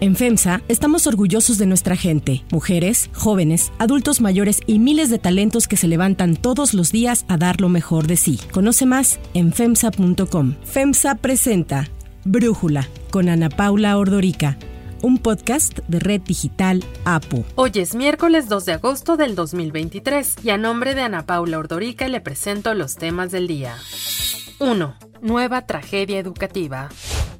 En FEMSA estamos orgullosos de nuestra gente, mujeres, jóvenes, adultos mayores y miles de talentos que se levantan todos los días a dar lo mejor de sí. Conoce más en FEMSA.com. FEMSA presenta Brújula con Ana Paula Ordorica un podcast de Red Digital APU. Hoy es miércoles 2 de agosto del 2023 y a nombre de Ana Paula Ordorica le presento los temas del día. 1. Nueva tragedia educativa.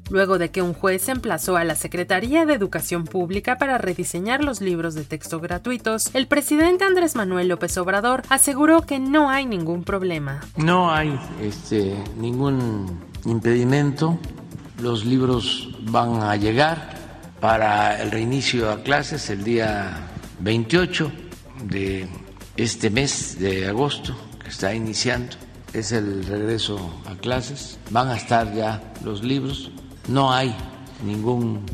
Luego de que un juez emplazó a la Secretaría de Educación Pública para rediseñar los libros de texto gratuitos, el presidente Andrés Manuel López Obrador aseguró que no hay ningún problema. No hay este, ningún impedimento. Los libros van a llegar para el reinicio a clases el día 28 de este mes de agosto que está iniciando. Es el regreso a clases. Van a estar ya los libros. No hay ningún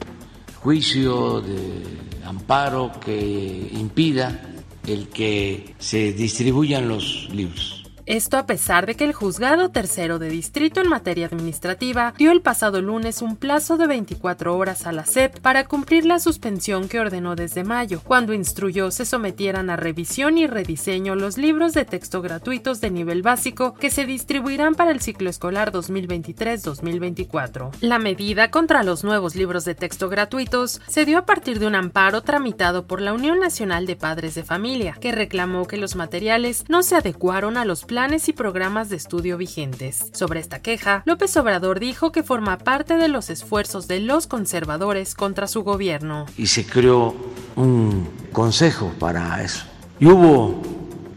juicio de amparo que impida el que se distribuyan los libros. Esto a pesar de que el juzgado tercero de distrito en materia administrativa dio el pasado lunes un plazo de 24 horas a la SEP para cumplir la suspensión que ordenó desde mayo, cuando instruyó se sometieran a revisión y rediseño los libros de texto gratuitos de nivel básico que se distribuirán para el ciclo escolar 2023-2024. La medida contra los nuevos libros de texto gratuitos se dio a partir de un amparo tramitado por la Unión Nacional de Padres de Familia, que reclamó que los materiales no se adecuaron a los planes y programas de estudio vigentes. Sobre esta queja, López Obrador dijo que forma parte de los esfuerzos de los conservadores contra su gobierno. Y se creó un consejo para eso. Y hubo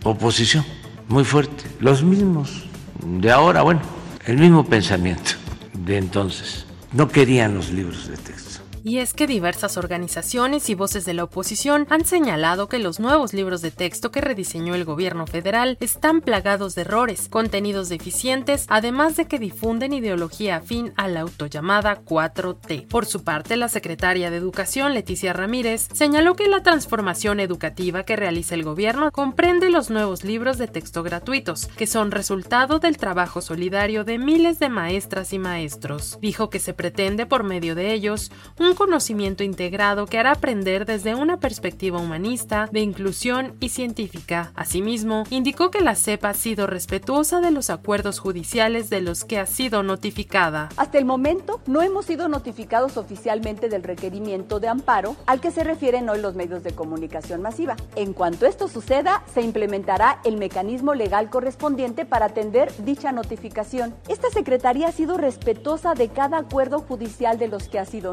oposición muy fuerte. Los mismos de ahora, bueno, el mismo pensamiento de entonces. No querían los libros de texto y es que diversas organizaciones y voces de la oposición han señalado que los nuevos libros de texto que rediseñó el gobierno federal están plagados de errores, contenidos deficientes, además de que difunden ideología afín a la autollamada 4T. Por su parte, la secretaria de Educación, Leticia Ramírez, señaló que la transformación educativa que realiza el gobierno comprende los nuevos libros de texto gratuitos, que son resultado del trabajo solidario de miles de maestras y maestros. Dijo que se pretende por medio de ellos un conocimiento integrado que hará aprender desde una perspectiva humanista, de inclusión y científica. Asimismo, indicó que la CEP ha sido respetuosa de los acuerdos judiciales de los que ha sido notificada. Hasta el momento no hemos sido notificados oficialmente del requerimiento de amparo al que se refieren hoy los medios de comunicación masiva. En cuanto esto suceda, se implementará el mecanismo legal correspondiente para atender dicha notificación. Esta Secretaría ha sido respetuosa de cada acuerdo judicial de los que ha sido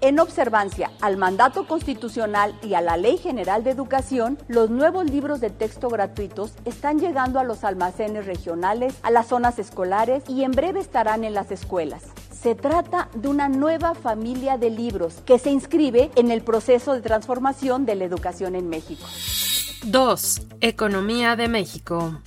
En observancia al mandato constitucional y a la Ley General de Educación, los nuevos libros de texto gratuitos están llegando a los almacenes regionales, a las zonas escolares y en breve estarán en las escuelas. Se trata de una nueva familia de libros que se inscribe en el proceso de transformación de la educación en México. 2. Economía de México.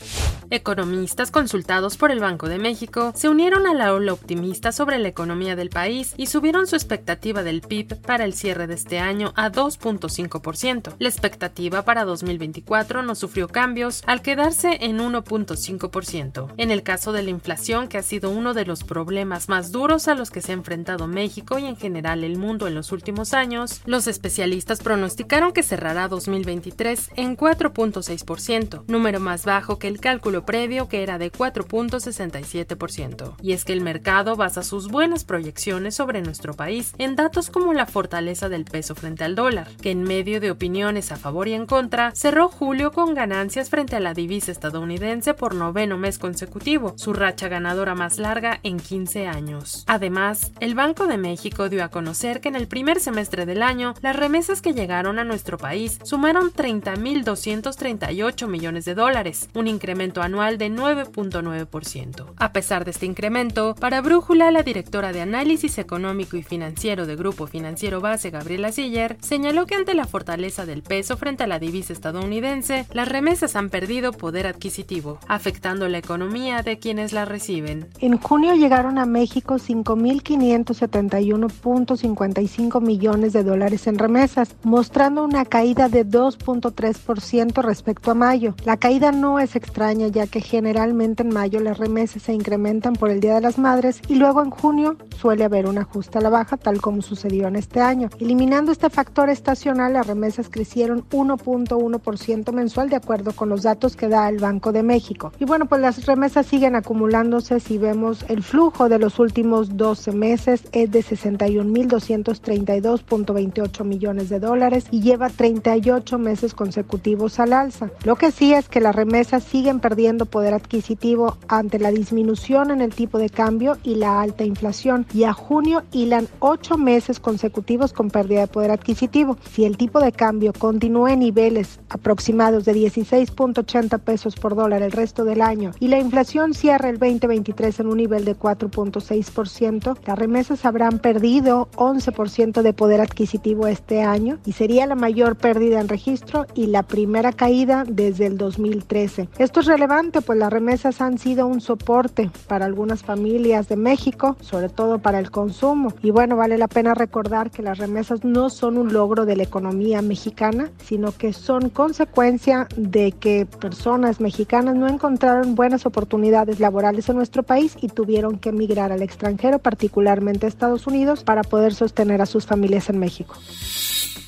Economistas consultados por el Banco de México se unieron a la ola optimista sobre la economía del país y subieron su expectativa del PIB para el cierre de este año a 2.5%. La expectativa para 2024 no sufrió cambios al quedarse en 1.5%. En el caso de la inflación, que ha sido uno de los problemas más duros a los que se ha enfrentado México y en general el mundo en los últimos años, los especialistas pronosticaron que cerrará 2023 en 4.6%, número más bajo que el cálculo previo que era de 4.67%. Y es que el mercado basa sus buenas proyecciones sobre nuestro país en datos como la fortaleza del peso frente al dólar, que en medio de opiniones a favor y en contra, cerró julio con ganancias frente a la divisa estadounidense por noveno mes consecutivo, su racha ganadora más larga en 15 años. Además, el Banco de México dio a conocer que en el primer semestre del año, las remesas que llegaron a nuestro país sumaron 30.238 millones de dólares, un incremento anual de 9.9%. A pesar de este incremento, para Brújula, la directora de Análisis Económico y Financiero de Grupo Financiero Base, Gabriela Siller, señaló que ante la fortaleza del peso frente a la divisa estadounidense, las remesas han perdido poder adquisitivo, afectando la economía de quienes las reciben. En junio llegaron a México 5.571.55 millones de dólares en remesas, mostrando una caída de 2.3% respecto a mayo. La caída no es extraña ya que generalmente en mayo las remesas se incrementan por el Día de las Madres y luego en junio suele haber un ajuste a la baja, tal como sucedió en este año. Eliminando este factor estacional, las remesas crecieron 1.1% mensual de acuerdo con los datos que da el Banco de México. Y bueno, pues las remesas siguen acumulándose si vemos el flujo de los últimos 12 meses es de 61.232.28 millones de dólares y lleva 38 meses consecutivos al alza. Lo que sí es que las remesas siguen perdiendo poder adquisitivo ante la disminución en el tipo de cambio y la alta inflación y a junio hilan 8 meses consecutivos con pérdida de poder adquisitivo. Si el tipo de cambio continúa en niveles aproximados de 16.80 pesos por dólar el resto del año y la inflación cierra el 2023 en un nivel de 4.6%, las remesas habrán perdido 11% de poder adquisitivo este año y sería la mayor pérdida en registro y la primera caída desde el 2013. Esto es relevante pues las remesas han sido un soporte para algunas familias de México, sobre todo para el consumo. Y bueno, vale la pena recordar que las remesas no son un logro de la economía mexicana, sino que son consecuencia de que personas mexicanas no encontraron buenas oportunidades laborales en nuestro país y tuvieron que emigrar al extranjero, particularmente a Estados Unidos, para poder sostener a sus familias en México.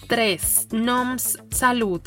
3. NOMS Salud.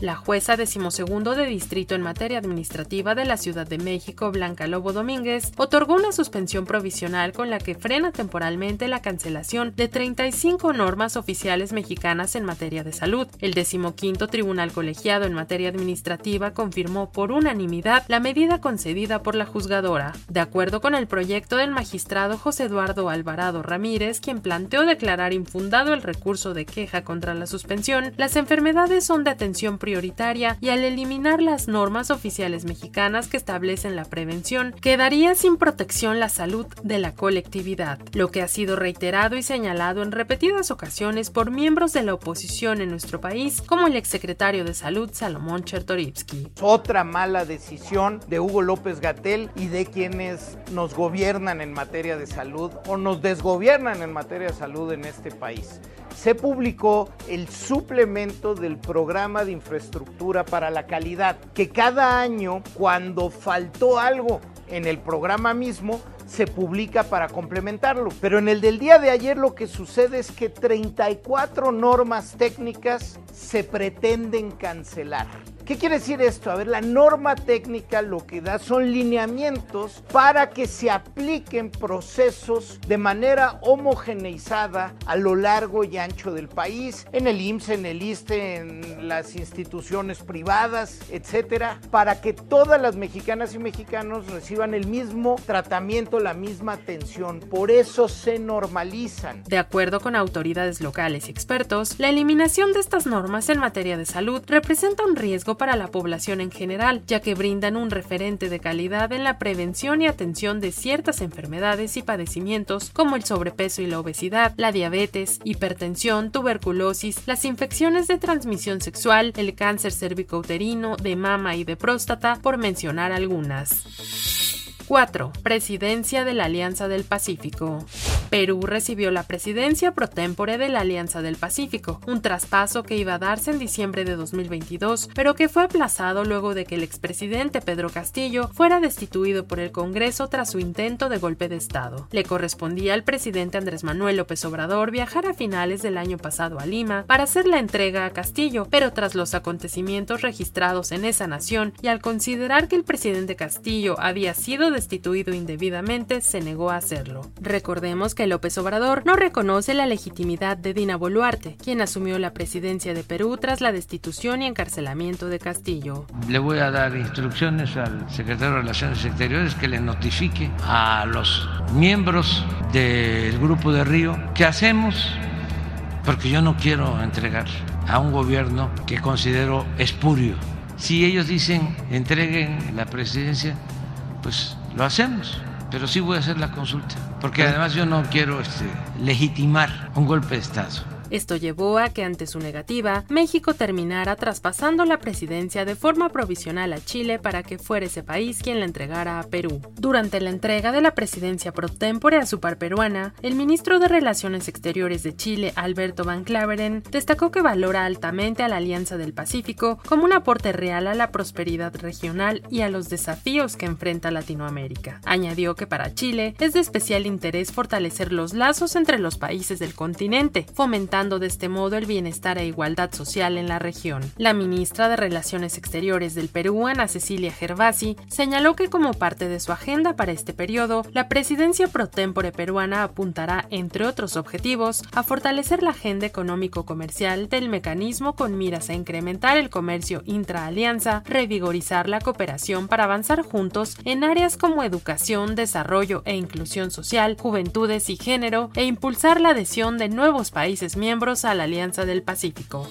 La jueza decimosegundo de distrito en materia administrativa de la Ciudad de México, Blanca Lobo Domínguez, otorgó una suspensión provisional con la que frena temporalmente la cancelación de 35 normas oficiales mexicanas en materia de salud. El decimoquinto tribunal colegiado en materia administrativa confirmó por unanimidad la medida concedida por la juzgadora. De acuerdo con el proyecto del magistrado José Eduardo Alvarado Ramírez, quien planteó declarar infundado el recurso de queja la suspensión, las enfermedades son de atención prioritaria y al eliminar las normas oficiales mexicanas que establecen la prevención, quedaría sin protección la salud de la colectividad, lo que ha sido reiterado y señalado en repetidas ocasiones por miembros de la oposición en nuestro país, como el exsecretario de Salud Salomón Chertorivsky. Otra mala decisión de Hugo López Gatel y de quienes nos gobiernan en materia de salud o nos desgobiernan en materia de salud en este país se publicó el suplemento del programa de infraestructura para la calidad, que cada año cuando faltó algo en el programa mismo, se publica para complementarlo. Pero en el del día de ayer lo que sucede es que 34 normas técnicas se pretenden cancelar. ¿Qué quiere decir esto? A ver, la norma técnica lo que da son lineamientos para que se apliquen procesos de manera homogeneizada a lo largo y ancho del país, en el IMSS, en el ISTE, en las instituciones privadas, etcétera, para que todas las mexicanas y mexicanos reciban el mismo tratamiento, la misma atención. Por eso se normalizan. De acuerdo con autoridades locales y expertos, la eliminación de estas normas en materia de salud representa un riesgo para la población en general, ya que brindan un referente de calidad en la prevención y atención de ciertas enfermedades y padecimientos como el sobrepeso y la obesidad, la diabetes, hipertensión, tuberculosis, las infecciones de transmisión sexual, el cáncer cervicouterino, de mama y de próstata, por mencionar algunas. 4. Presidencia de la Alianza del Pacífico. Perú recibió la presidencia pro tempore de la Alianza del Pacífico, un traspaso que iba a darse en diciembre de 2022, pero que fue aplazado luego de que el expresidente Pedro Castillo fuera destituido por el Congreso tras su intento de golpe de Estado. Le correspondía al presidente Andrés Manuel López Obrador viajar a finales del año pasado a Lima para hacer la entrega a Castillo, pero tras los acontecimientos registrados en esa nación y al considerar que el presidente Castillo había sido destituido indebidamente, se negó a hacerlo. Recordemos que López Obrador no reconoce la legitimidad de Dina Boluarte, quien asumió la presidencia de Perú tras la destitución y encarcelamiento de Castillo. Le voy a dar instrucciones al secretario de Relaciones Exteriores que le notifique a los miembros del Grupo de Río qué hacemos, porque yo no quiero entregar a un gobierno que considero espurio. Si ellos dicen entreguen la presidencia, pues lo hacemos pero sí voy a hacer la consulta, porque además yo no quiero este, legitimar un golpe de Estado. Esto llevó a que ante su negativa, México terminara traspasando la presidencia de forma provisional a Chile para que fuera ese país quien la entregara a Perú. Durante la entrega de la presidencia pro tempore a su par peruana, el ministro de Relaciones Exteriores de Chile, Alberto Van Claveren, destacó que valora altamente a la Alianza del Pacífico como un aporte real a la prosperidad regional y a los desafíos que enfrenta Latinoamérica. Añadió que para Chile es de especial interés fortalecer los lazos entre los países del continente, fomentando de este modo el bienestar e igualdad social en la región. La ministra de Relaciones Exteriores del Perú, Ana Cecilia Gervasi, señaló que como parte de su agenda para este periodo, la presidencia pro tempore peruana apuntará, entre otros objetivos, a fortalecer la agenda económico-comercial del mecanismo con miras a incrementar el comercio intraalianza, revigorizar la cooperación para avanzar juntos en áreas como educación, desarrollo e inclusión social, juventudes y género, e impulsar la adhesión de nuevos países miembros a la Alianza del Pacífico.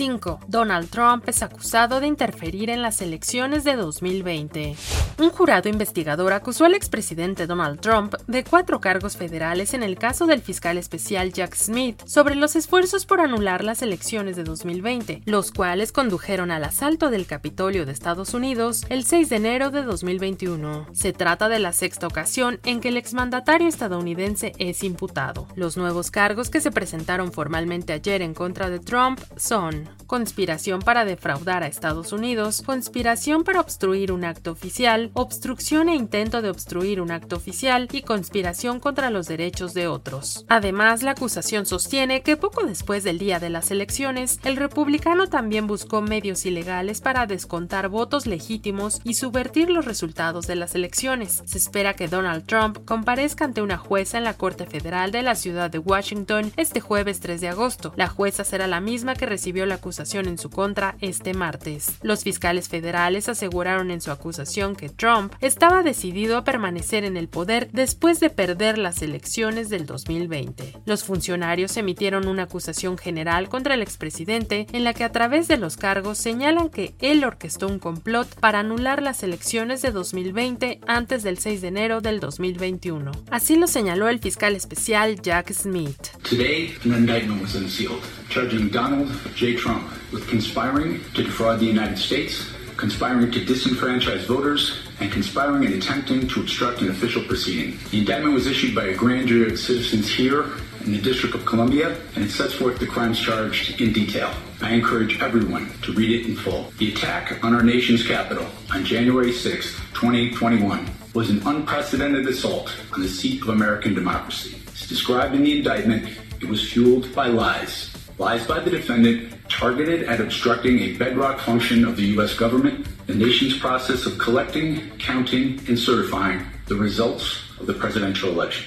5. Donald Trump es acusado de interferir en las elecciones de 2020. Un jurado investigador acusó al expresidente Donald Trump de cuatro cargos federales en el caso del fiscal especial Jack Smith sobre los esfuerzos por anular las elecciones de 2020, los cuales condujeron al asalto del Capitolio de Estados Unidos el 6 de enero de 2021. Se trata de la sexta ocasión en que el exmandatario estadounidense es imputado. Los nuevos cargos que se presentaron formalmente ayer en contra de Trump son conspiración para defraudar a Estados Unidos, conspiración para obstruir un acto oficial, obstrucción e intento de obstruir un acto oficial y conspiración contra los derechos de otros. Además, la acusación sostiene que poco después del día de las elecciones, el republicano también buscó medios ilegales para descontar votos legítimos y subvertir los resultados de las elecciones. Se espera que Donald Trump comparezca ante una jueza en la Corte Federal de la ciudad de Washington este jueves 3 de agosto. La jueza será la misma que recibió la acusación en su contra este martes. Los fiscales federales aseguraron en su acusación que Trump estaba decidido a permanecer en el poder después de perder las elecciones del 2020. Los funcionarios emitieron una acusación general contra el expresidente en la que a través de los cargos señalan que él orquestó un complot para anular las elecciones de 2020 antes del 6 de enero del 2021. Así lo señaló el fiscal especial Jack Smith. Today, an indictment was unsealed, charging Donald J. Trump with conspiring to defraud the United States, conspiring to disenfranchise voters, and conspiring and attempting to obstruct an official proceeding. The indictment was issued by a grand jury of citizens here in the District of Columbia, and it sets forth the crimes charged in detail. I encourage everyone to read it in full. The attack on our nation's capital on January 6, 2021, was an unprecedented assault on the seat of American democracy. As described in the indictment, it was fueled by lies. Lies by the defendant targeted at obstructing a bedrock function of the U.S. government, the nation's process of collecting, counting, and certifying the results of the presidential election.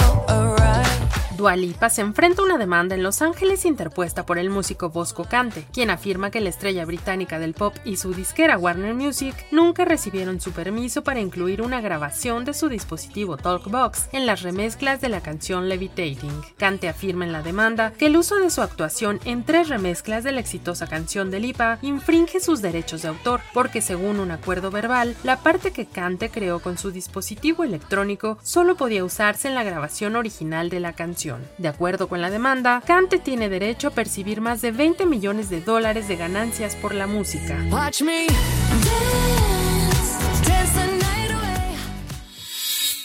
Dua Lipa se enfrenta a una demanda en Los Ángeles interpuesta por el músico Bosco Cante, quien afirma que la estrella británica del pop y su disquera Warner Music nunca recibieron su permiso para incluir una grabación de su dispositivo Talkbox en las remezclas de la canción Levitating. Cante afirma en la demanda que el uso de su actuación en tres remezclas de la exitosa canción de Lipa infringe sus derechos de autor, porque según un acuerdo verbal, la parte que Cante creó con su dispositivo electrónico solo podía usarse en la grabación original de la canción. De acuerdo con la demanda, Cante tiene derecho a percibir más de 20 millones de dólares de ganancias por la música.